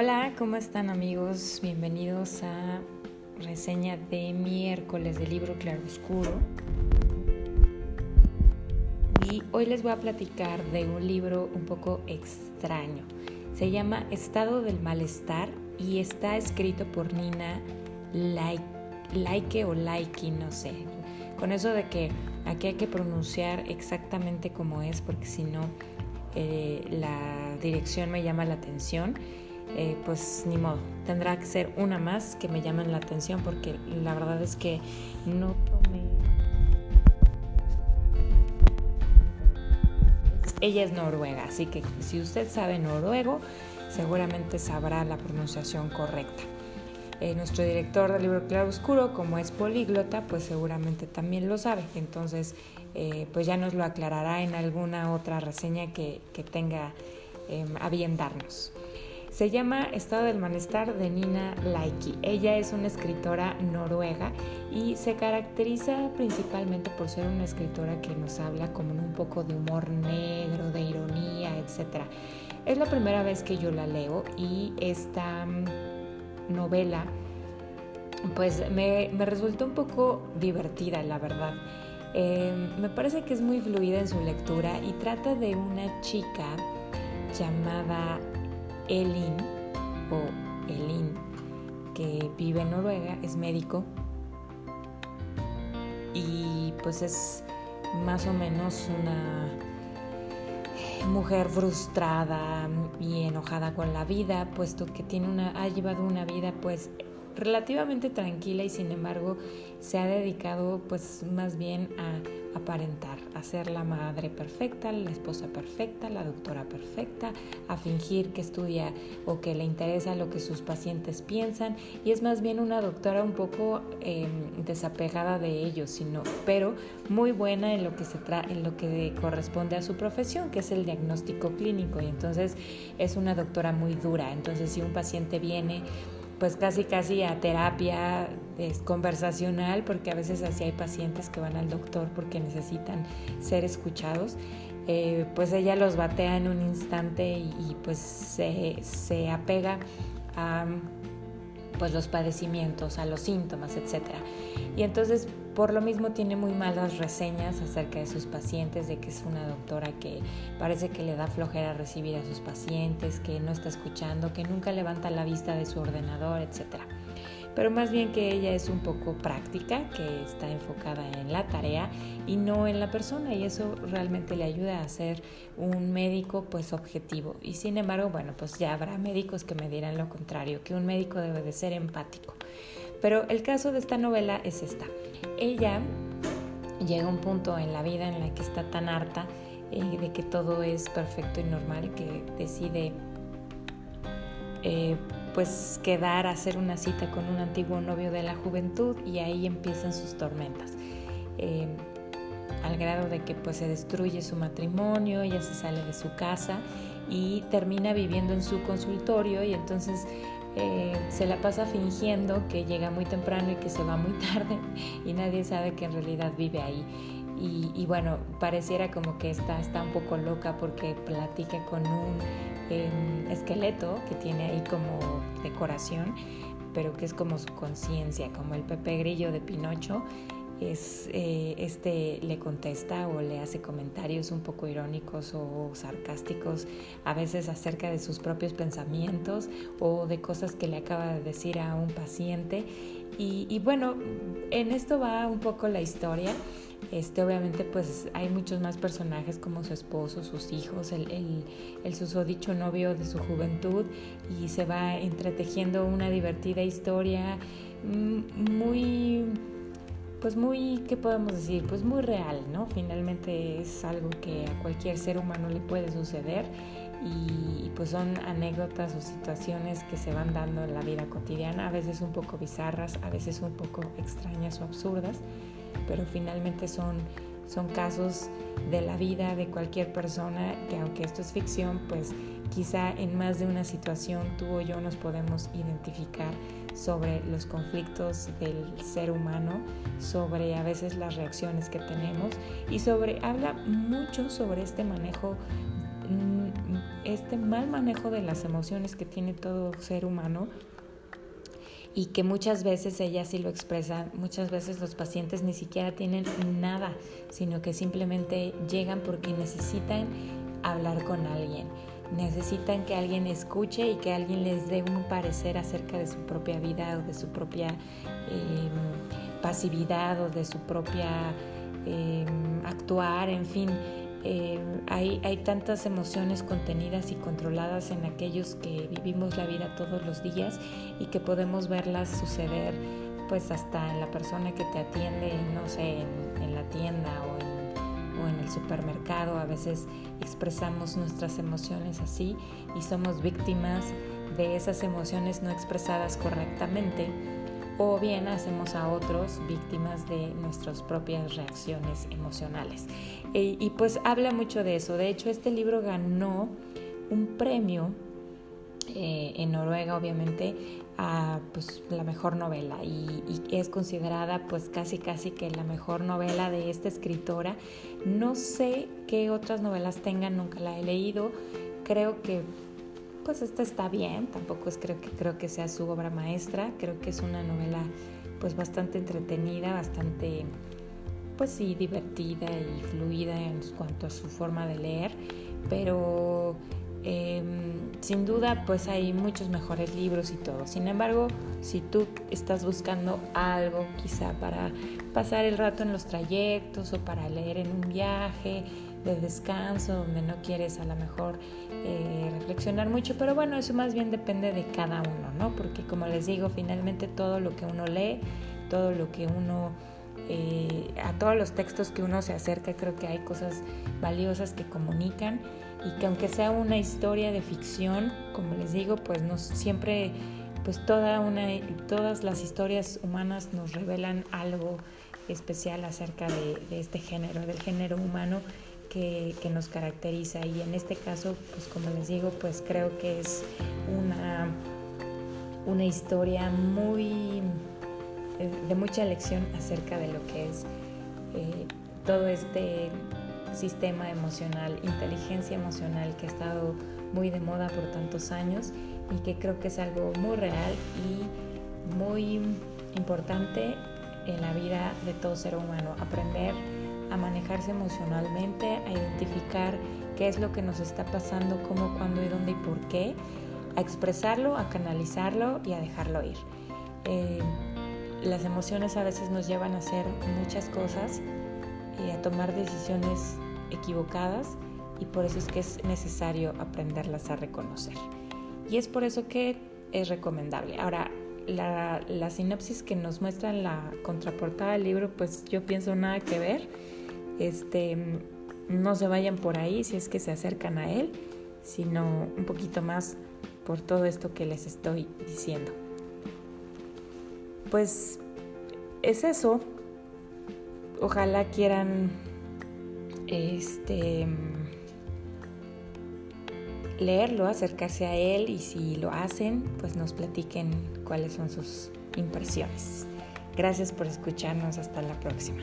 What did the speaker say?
Hola, ¿cómo están amigos? Bienvenidos a reseña de miércoles del libro Claroscuro. Y hoy les voy a platicar de un libro un poco extraño. Se llama Estado del Malestar y está escrito por Nina Laike o Laiki, no sé. Con eso de que aquí hay que pronunciar exactamente como es, porque si no, eh, la dirección me llama la atención. Eh, pues ni modo, tendrá que ser una más que me llamen la atención porque la verdad es que no tomé... Ella es noruega, así que si usted sabe noruego, seguramente sabrá la pronunciación correcta. Eh, nuestro director del libro Claro Oscuro, como es políglota, pues seguramente también lo sabe. Entonces, eh, pues ya nos lo aclarará en alguna otra reseña que, que tenga a bien darnos. Se llama Estado del Malestar de Nina Laiki. Ella es una escritora noruega y se caracteriza principalmente por ser una escritora que nos habla como un poco de humor negro, de ironía, etc. Es la primera vez que yo la leo y esta mm, novela pues me, resultó un poco divertida, la verdad. Em, me parece que es muy fluida en su lectura y trata de una chica llamada Elin o Elin, que vive en Noruega, es médico. Y pues es más o menos una mujer frustrada y enojada con la vida, puesto que tiene una, ha llevado una vida pues relativamente tranquila y sin embargo se ha dedicado pues más bien a aparentar, a ser la madre perfecta, la esposa perfecta, la doctora perfecta, a fingir que estudia o que le interesa lo que sus pacientes piensan y es más bien una doctora un poco em, desapegada de ellos, sino, pero muy buena en lo que se tra en lo que corresponde a su profesión, que es el diagnóstico clínico y entonces es una doctora muy dura. Entonces si un paciente viene pues casi casi a terapia es conversacional, porque a veces así hay pacientes que van al doctor porque necesitan ser escuchados, eh, pues ella los batea en un instante y, pues se, se, apega a pues los padecimientos, a los síntomas, etc. Y entonces por lo mismo tiene muy malas reseñas acerca de sus pacientes, de que es una doctora que parece que le da flojera recibir a sus pacientes, que no está escuchando, que nunca levanta la vista de su ordenador, etc. Pero más bien que ella es un poco práctica, que está enfocada en la tarea y no en la persona y eso realmente le ayuda a ser un médico pues objetivo. Y sin embargo, bueno, pues ya habrá médicos que me dirán lo contrario, que un médico debe de ser empático. Pero el caso de esta novela es esta. Ella llega a un punto en la vida en la que está tan harta eh, de que todo es perfecto y normal que decide eh, pues quedar a hacer una cita con un antiguo novio de la juventud y ahí empiezan sus tormentas. Eh, al grado de que pues se destruye su matrimonio, ella se sale de su casa y termina viviendo en su consultorio y entonces eh, se la pasa fingiendo que llega muy temprano y que se va muy tarde y nadie sabe que en realidad vive ahí. Y, bueno, pareciera como que está, está un poco loca porque platica con un em, esqueleto que tiene ahí como decoración, pero que es como su conciencia, como el Pepe Grillo de Pinocho eh, este le contesta o le hace comentarios un poco irónicos o sarcásticos, a veces acerca de sus propios pensamientos o de cosas que le acaba de decir a un paciente. Y, bueno, en esto va un poco la historia. Este, obviamente, pues hay muchos más personajes como su esposo, sus hijos, el, el, el susodicho novio de su juventud, y se va entretejiendo una divertida historia mm, muy pues muy, ¿qué podemos decir? Pues muy real, ¿no? Finalmente es algo que a cualquier ser humano le puede suceder y, pues son anécdotas o situaciones que se van dando en la vida cotidiana, a veces un poco bizarras, a veces un poco extrañas o absurdas, pero finalmente son, son casos de la vida de cualquier persona que aunque esto es ficción, pues quizá en más de una situación tú o yo nos podemos identificar sobre los conflictos del ser humano, sobre a veces las reacciones que tenemos y sobre habla mucho sobre este manejo mm, este mal manejo de las emociones que tiene todo ser humano y que muchas veces ella sí lo expresa, muchas veces los pacientes ni siquiera tienen nada, sino que simplemente llegan porque necesitan hablar con alguien, necesitan que alguien escuche y que alguien les dé un parecer acerca de su propia vida o de su propia em, pasividad o de su propia em, actuar, en fin. Eh, hay, hay, tantas emociones contenidas y controladas en aquellos que vivimos la vida todos los días y que podemos verlas suceder pues hasta en la persona que te atiende, no sé, en, la tienda o en, en el supermercado. A veces expresamos nuestras emociones así y somos víctimas de esas emociones no expresadas correctamente o bien hacemos a otros víctimas de nuestras propias reacciones emocionales. E, y, pues habla mucho de eso. De hecho, este libro ganó un premio eh, en Noruega, obviamente, a pues, la mejor novela y, es considerada pues casi casi que la mejor novela de esta escritora. No sé qué otras novelas tengan, nunca la he leído. Creo que pues esta está bien, tampoco es creo que creo que sea su obra maestra, creo que es una novela pues bastante entretenida, bastante pues sí divertida y fluida en cuanto a su forma de leer, pero em, sin duda pues hay muchos mejores libros y todo. Sin embargo, si tú estás buscando algo quizá para pasar el rato en los trayectos o para leer en un viaje, de descanso, donde no quieres a lo mejor eh, reflexionar mucho, pero bueno, eso más bien depende de cada uno, ¿no? Porque como les digo, finalmente todo lo que uno lee, todo lo que uno, eh, a todos los textos que uno se acerca, creo que hay cosas valiosas que comunican y que aunque sea una historia de ficción, como les digo, pues no siempre, pues toda una, todas las historias humanas nos revelan algo especial acerca de, este género, del género humano que, nos caracteriza. Y en este caso, pues como les digo, pues creo que es una, una historia muy de mucha lección acerca de lo que es eh, todo este sistema emocional, inteligencia emocional que ha estado muy de moda por tantos años y que creo que es algo muy real y muy importante en la vida de todo ser humano. Aprender a manejarse emocionalmente, a identificar qué es lo que nos está pasando, cómo, cuándo y dónde y por qué, a expresarlo, a canalizarlo y a dejarlo ir. Eh, las emociones a veces nos llevan a hacer muchas cosas y a tomar decisiones equivocadas y por eso es que es necesario aprenderlas a reconocer. Y es por eso que es recomendable. Ahora, la, la sinopsis que nos muestra en la contraportada del libro, pues yo pienso nada que ver este, no se vayan por ahí si es que se acercan a Él, sino un poquito más por todo esto que les estoy diciendo. Pues es eso. Ojalá quieran este leerlo, acercarse a él y si lo hacen, pues nos platiquen cuáles son sus impresiones. Gracias por escucharnos, hasta la próxima.